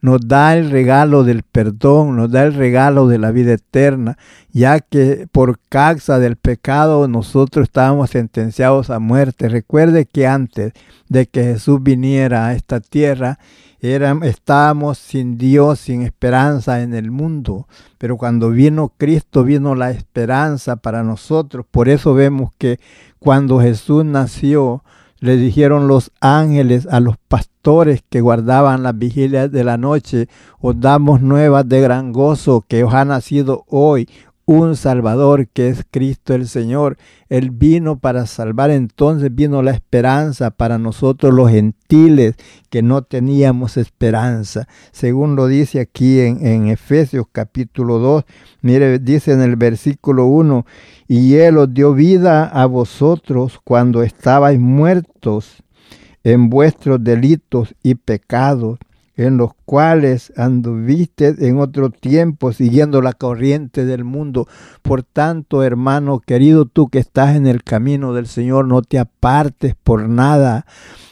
Nos da el regalo del perdón, nos da el regalo de la vida eterna, ya que por causa del pecado nosotros estábamos sentenciados a muerte. Recuerde que antes de que Jesús viniera a esta tierra, estábamos sin Dios, sin esperanza en el mundo. Pero cuando vino Cristo, vino la esperanza para nosotros. Por eso vemos que cuando Jesús nació, le dijeron los ángeles a los pastores que guardaban las vigilias de la noche, os damos nuevas de gran gozo que os ha nacido hoy un Salvador que es Cristo el Señor. Él vino para salvar, entonces vino la esperanza para nosotros los gentiles que no teníamos esperanza. Según lo dice aquí en, Efesios capítulo 2, mire, dice en el versículo 1, y Él os dio vida a vosotros cuando estabais muertos en vuestros delitos y pecados en los cuales anduviste en otro tiempo siguiendo la corriente del mundo. Por tanto, hermano querido, tú que estás en el camino del Señor, no te apartes por nada.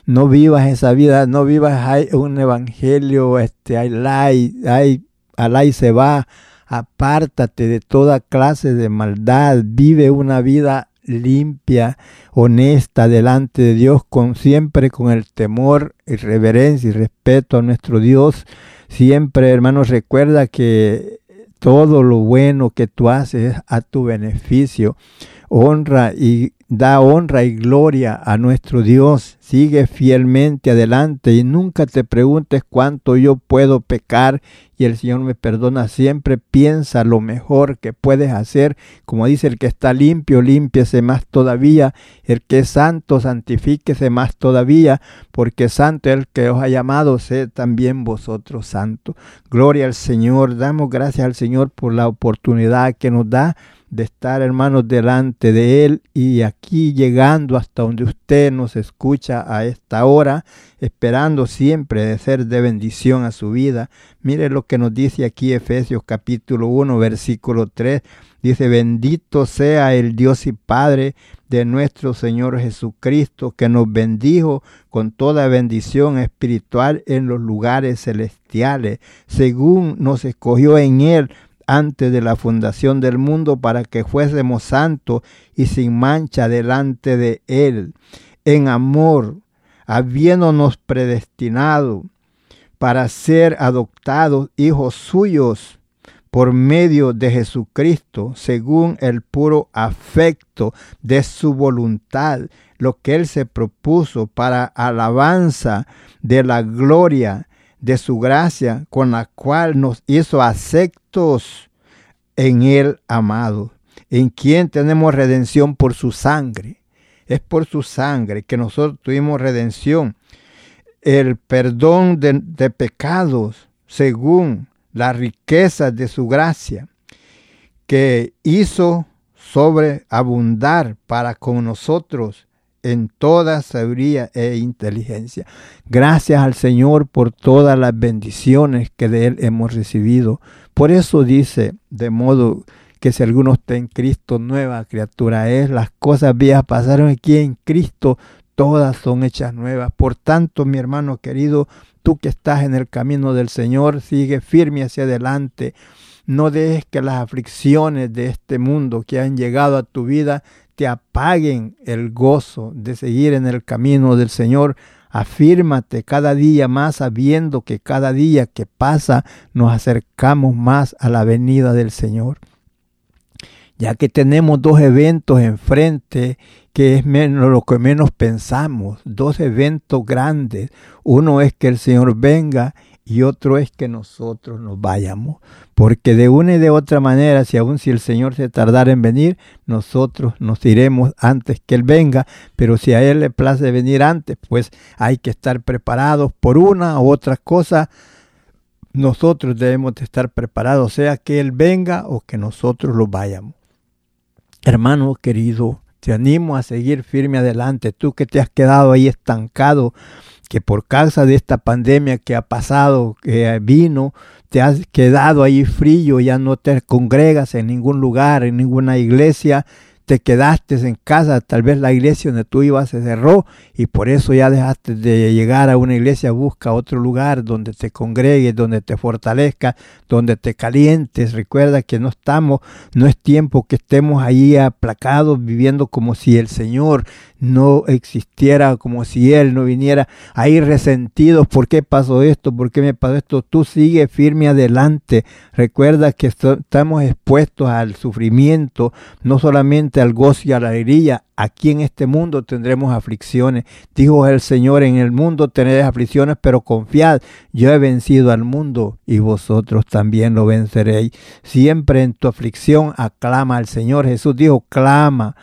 No vivas esa vida, no vivas un evangelio, este, ay, ay, alay se va. Apártate de toda clase de maldad, vive una vida limpia, honesta delante de Dios, con siempre con el temor y reverencia y respeto a nuestro Dios. Siempre, hermanos, recuerda que todo lo bueno que tú haces es a tu beneficio. Honra y da honra y gloria a nuestro Dios. Sigue fielmente adelante y nunca te preguntes cuánto yo puedo pecar y el Señor me perdona. Siempre piensa lo mejor que puedes hacer. Como dice el que está limpio, límpiese más todavía. El que es santo, santifíquese más todavía, porque santo es el que os ha llamado, sed también vosotros santo. Gloria al Señor. Damos gracias al Señor por la oportunidad que nos da de estar, hermanos, delante de Él y aquí llegando hasta donde usted nos escucha a esta hora, esperando siempre de ser de bendición a su vida. Mire lo que nos dice aquí Efesios capítulo 1, versículo 3. Dice, bendito sea el Dios y Padre de nuestro Señor Jesucristo, que nos bendijo con toda bendición espiritual en los lugares celestiales, según nos escogió en Él antes de la fundación del mundo para que fuésemos santos y sin mancha delante de Él. en amor, habiéndonos predestinado para ser adoptados hijos suyos por medio de Jesucristo, según el puro afecto de su voluntad, lo que Él se propuso para alabanza de la gloria de su gracia, con la cual nos hizo aceptos en Él amado, en quien tenemos redención por su sangre. Es por su sangre que nosotros tuvimos redención, el perdón de, de pecados según la riqueza de su gracia, que hizo sobreabundar para con nosotros en toda sabiduría e inteligencia. Gracias al Señor por todas las bendiciones que de Él hemos recibido. Por eso dice, de modo que si alguno está en Cristo, nueva criatura es. Las cosas viejas pasaron aquí en Cristo, todas son hechas nuevas. Por tanto, mi hermano querido, Tú que estás en el camino del Señor, sigue firme hacia adelante. No dejes que las aflicciones de este mundo que han llegado a tu vida te apaguen el gozo de seguir en el camino del Señor. Afírmate cada día más sabiendo que cada día que pasa nos acercamos más a la venida del Señor. Ya que tenemos dos eventos enfrente que es menos lo que menos pensamos, dos eventos grandes. Uno es que el Señor venga y otro es que nosotros nos vayamos. Porque de una y de otra manera, si aún si el Señor se tardara en venir, nosotros nos iremos antes que Él venga. Pero si a Él le place venir antes, pues hay que estar preparados por una u otra cosa. Nosotros debemos de estar preparados, sea que Él venga o que nosotros lo vayamos. Hermano querido, te animo a seguir firme adelante. Tú que te has quedado ahí estancado, que por causa de esta pandemia que ha pasado, que vino, te has quedado ahí frío, ya no te congregas en ningún lugar, en ninguna iglesia, te quedaste en casa, tal vez la iglesia donde tú ibas se cerró y por eso ya dejaste de llegar a una iglesia, busca otro lugar donde te congregues, donde te fortalezca, donde te calientes. Recuerda que no estamos, no es tiempo que estemos ahí aplacados viviendo como si el Señor no existiera, como si Él no viniera ahí resentidos. ¿Por qué pasó esto? ¿Por qué me pasó esto? Tú sigue firme adelante. Recuerda que estamos expuestos al sufrimiento, no solamente al gozo y a la alegría. Aquí en este mundo tendremos aflicciones. Dijo el Señor, en el mundo tenéis aflicciones, pero confiad, yo he vencido al mundo y vosotros también lo venceréis. Siempre en tu aflicción aclama al Señor. Jesús dijo, clama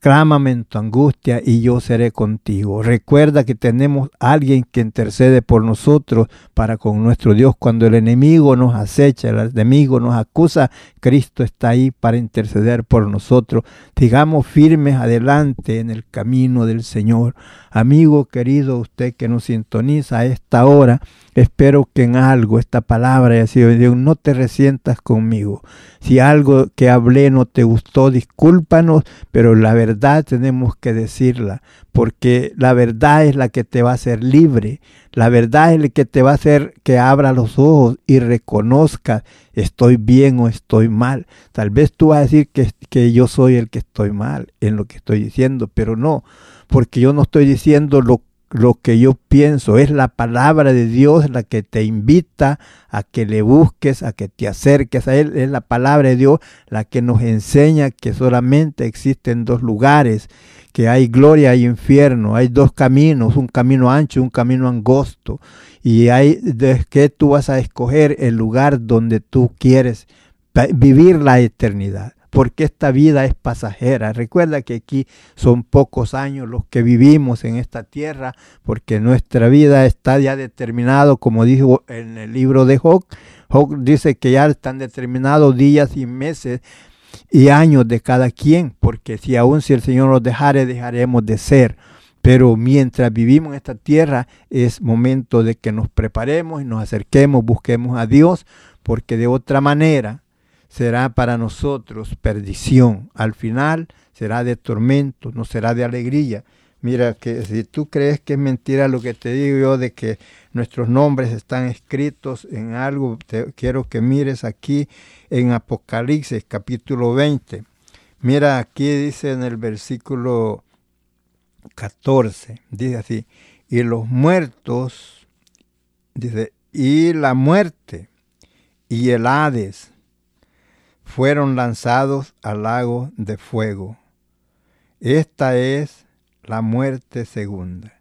Clámame en tu angustia y yo seré contigo. Recuerda que tenemos alguien que intercede por nosotros para con nuestro Dios. Cuando el enemigo nos acecha, el enemigo nos acusa, Cristo está ahí para interceder por nosotros. Digamos firmes adelante en el camino del Señor. Amigo querido, usted que nos sintoniza a esta hora, espero que en algo esta palabra haya sido Dios. No te resientas conmigo. Si algo que hablé no te gustó, discúlpanos, pero la verdad tenemos que decirla, porque la verdad es la que te va a hacer libre. La verdad es la que te va a hacer que abra los ojos y reconozca estoy bien o estoy mal. Tal vez tú vas a decir que, que yo soy el que estoy mal en lo que estoy diciendo, pero no porque yo no estoy diciendo lo, lo que yo pienso, es la palabra de Dios la que te invita a que le busques, a que te acerques a Él, es la palabra de Dios la que nos enseña que solamente existen dos lugares, que hay gloria y infierno, hay dos caminos, un camino ancho y un camino angosto, y hay de que tú vas a escoger el lugar donde tú quieres vivir la eternidad porque esta vida es pasajera. Recuerda que aquí son pocos años los que vivimos en esta tierra, porque nuestra vida está ya determinado, como dijo en el libro de Job. Job dice que ya están determinados días y meses y años de cada quien, porque si aún si el Señor nos dejare, dejaremos de ser. Pero mientras vivimos en esta tierra es momento de que nos preparemos y nos acerquemos, busquemos a Dios, porque de otra manera será para nosotros perdición. Al final será de tormento, no será de alegría. Mira que si tú crees que es mentira lo que te digo yo de que nuestros nombres están escritos en algo, te quiero que mires aquí en Apocalipsis capítulo 20. Mira aquí dice en el versículo 14. Dice así, y los muertos, dice, y la muerte y el Hades fueron lanzados al lago de fuego. Esta es la muerte segunda.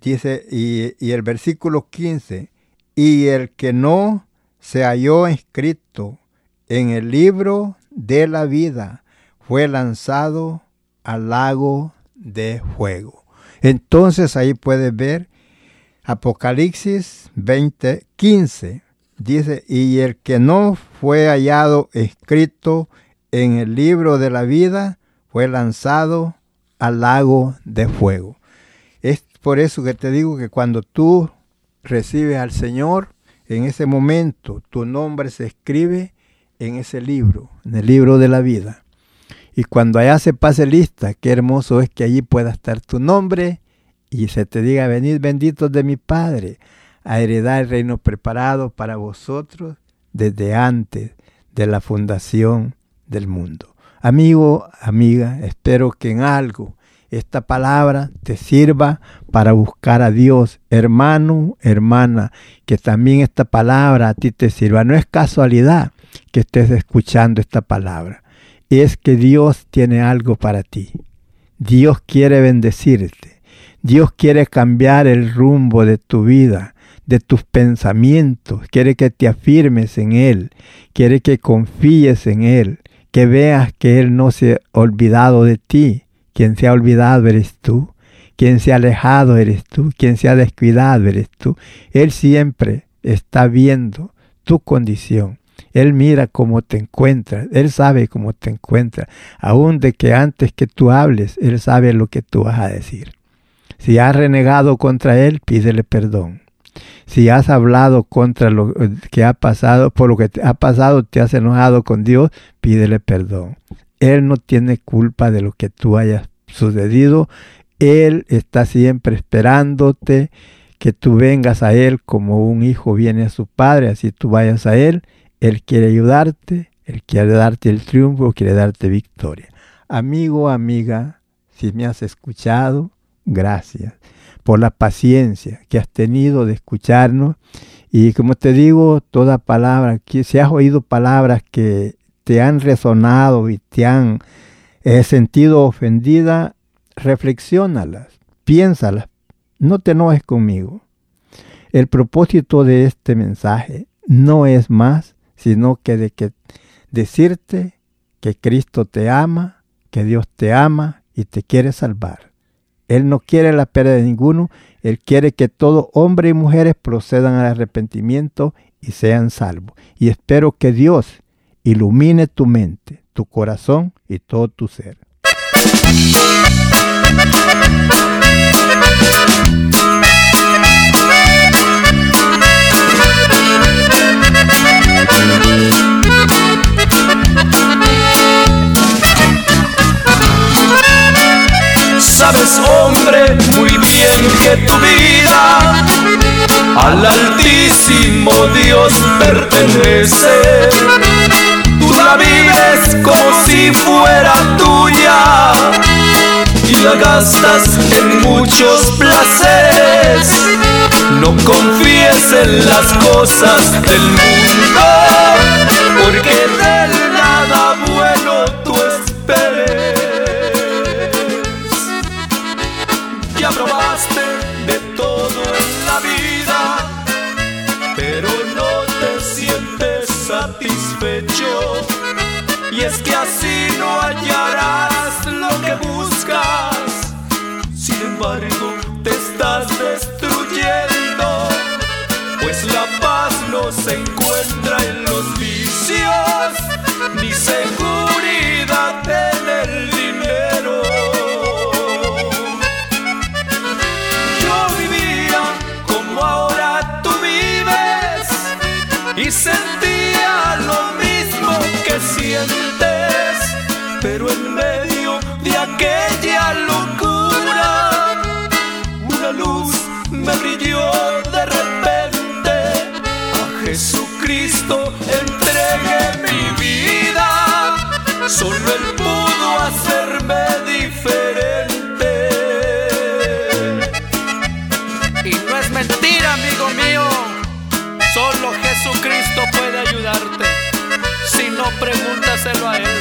Dice, y, el versículo 15, y el que no se halló escrito en el libro de la vida fue lanzado al lago de fuego. Entonces ahí puedes ver Apocalipsis 20, 15. Dice, y el que no fue hallado escrito en el libro de la vida fue lanzado al lago de fuego. Es por eso que te digo que cuando tú recibes al Señor, en ese momento tu nombre se escribe en ese libro, en el libro de la vida. Y cuando allá se pase lista, qué hermoso es que allí pueda estar tu nombre y se te diga, venid benditos de mi Padre, a heredar el reino preparado para vosotros desde antes de la fundación del mundo. Amigo, amiga, espero que en algo esta palabra te sirva para buscar a Dios. Hermano, hermana, que también esta palabra a ti te sirva. No es casualidad que estés escuchando esta palabra. Es que Dios tiene algo para ti. Dios quiere bendecirte. Dios quiere cambiar el rumbo de tu vida, de tus pensamientos. Quiere que te afirmes en Él. Quiere que confíes en Él. Que veas que Él no se ha olvidado de ti quien se ha olvidado eres tú. Quien se ha alejado eres tú. Quien se ha descuidado eres tú. Él siempre está viendo tu condición. Él mira cómo te encuentras. Él sabe cómo te encuentras. Aún de que antes que tú hables, Él sabe lo que tú vas a decir. Si has renegado contra Él, pídele perdón. Si has hablado contra lo que ha pasado, por lo que te ha pasado, te has enojado con Dios, pídele perdón. Él no tiene culpa de lo que tú hayas sucedido. Él está siempre esperándote que tú vengas a Él como un hijo viene a su padre, así tú vayas a Él. Él quiere ayudarte, Él quiere darte el triunfo, quiere darte victoria. Amigo, amiga, si me has escuchado, gracias por la paciencia que has tenido de escucharnos. Y como te digo, toda palabra, que si has oído palabras que te han resonado y te han eh, sentido ofendida, reflexiónalas, piénsalas, no te enojes conmigo. El propósito de este mensaje no es más sino que de que decirte que Cristo te ama, que Dios te ama y te quiere salvar. Él no quiere la pérdida de ninguno, Él quiere que todo hombre y mujeres procedan al arrepentimiento y sean salvos. Y espero que Dios ilumine tu mente, tu corazón y todo tu ser. Sabes, hombre, muy bien que tu vida al Altísimo Dios pertenece tú la vives como si fuera tuya y la gastas en muchos placeres. No confíes en las cosas del mundo, porque de Sin Cristo entregue mi vida. Solo Él pudo hacerme diferente. Y no es mentira, amigo mío. Solo Jesucristo puede ayudarte. Si no, pregúntaselo a Él.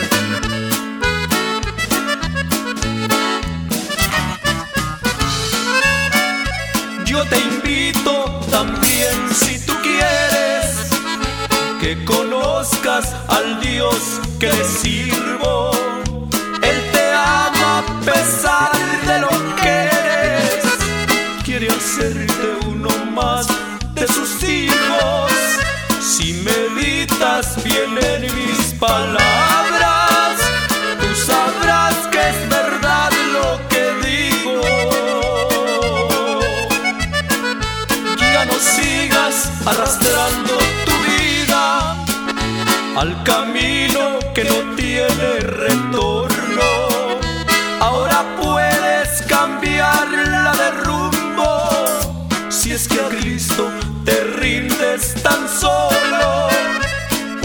Dios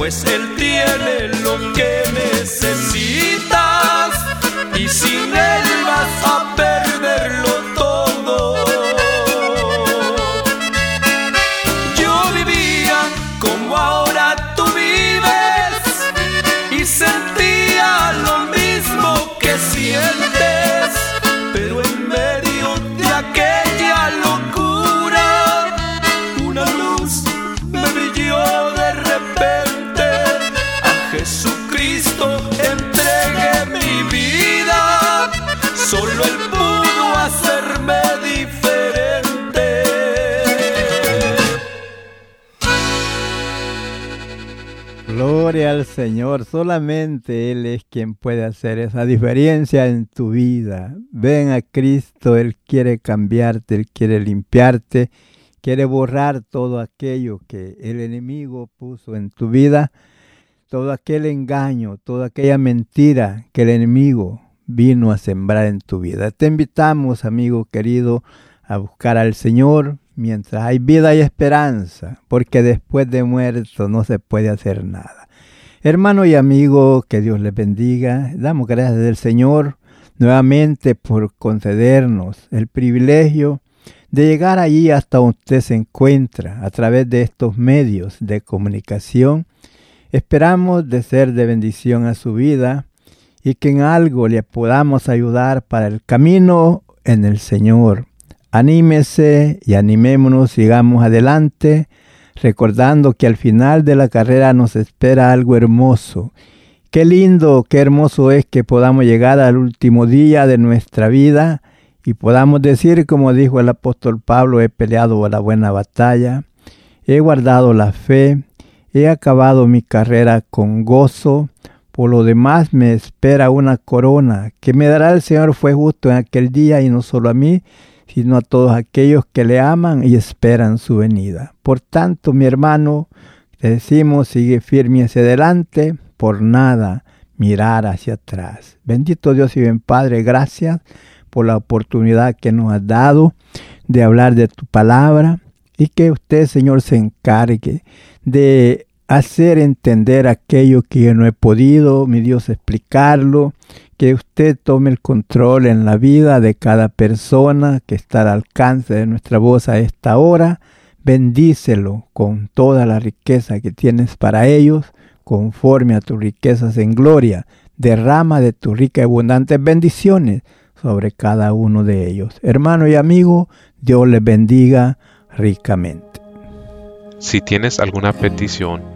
pues Él Señor, solamente Él es quien puede hacer esa diferencia en tu vida. Ven a Cristo, Él quiere cambiarte, Él quiere limpiarte, quiere borrar todo aquello que el enemigo puso en tu vida, todo aquel engaño, toda aquella mentira que el enemigo vino a sembrar en tu vida. Te invitamos, amigo querido, a buscar al Señor mientras hay vida y esperanza, porque después de muerto no se puede hacer nada. Hermano y amigo, que Dios les bendiga. Damos gracias al Señor nuevamente por concedernos el privilegio de llegar allí hasta donde usted se encuentra a través de estos medios de comunicación. Esperamos de ser de bendición a su vida y que en algo le podamos ayudar para el camino en el Señor. Anímese y animémonos, sigamos adelante, recordando que al final de la carrera nos espera algo hermoso. Qué lindo, qué hermoso es que podamos llegar al último día de nuestra vida y podamos decir, como dijo el apóstol Pablo, he peleado la buena batalla, he guardado la fe, he acabado mi carrera con gozo, por lo demás me espera una corona que me dará el Señor fue justo en aquel día y no solo a mí, sino a todos aquellos que le aman y esperan su venida. Por tanto, mi hermano, te decimos, sigue firme hacia adelante, por nada mirar hacia atrás. Bendito Dios y bien Padre, gracias por la oportunidad que nos has dado de hablar de tu palabra y que usted, Señor, se encargue de hacer entender aquello que yo no he podido, mi Dios, explicarlo, que usted tome el control en la vida de cada persona que está al alcance de nuestra voz a esta hora. Bendícelo con toda la riqueza que tienes para ellos, conforme a tus riquezas en gloria. Derrama de tus ricas y abundantes bendiciones sobre cada uno de ellos. Hermano y amigo, Dios les bendiga ricamente. Si tienes alguna petición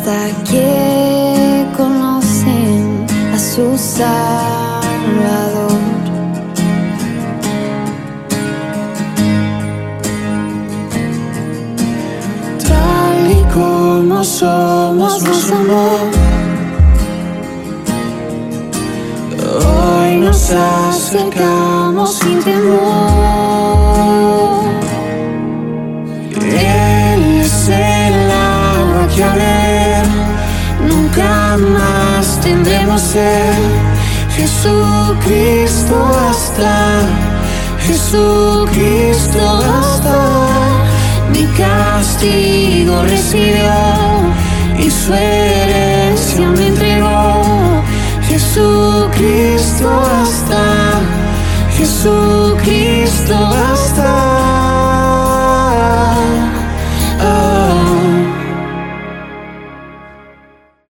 hasta que conocen Salvador. Tal y como somos, nos amó. Hoy nos acercamos sin temor. Él es el agua que más tendremos ser. Jesucristo hasta, Jesucristo hasta, mi castigo recibió y su herencia me entregó. Jesucristo hasta, Jesús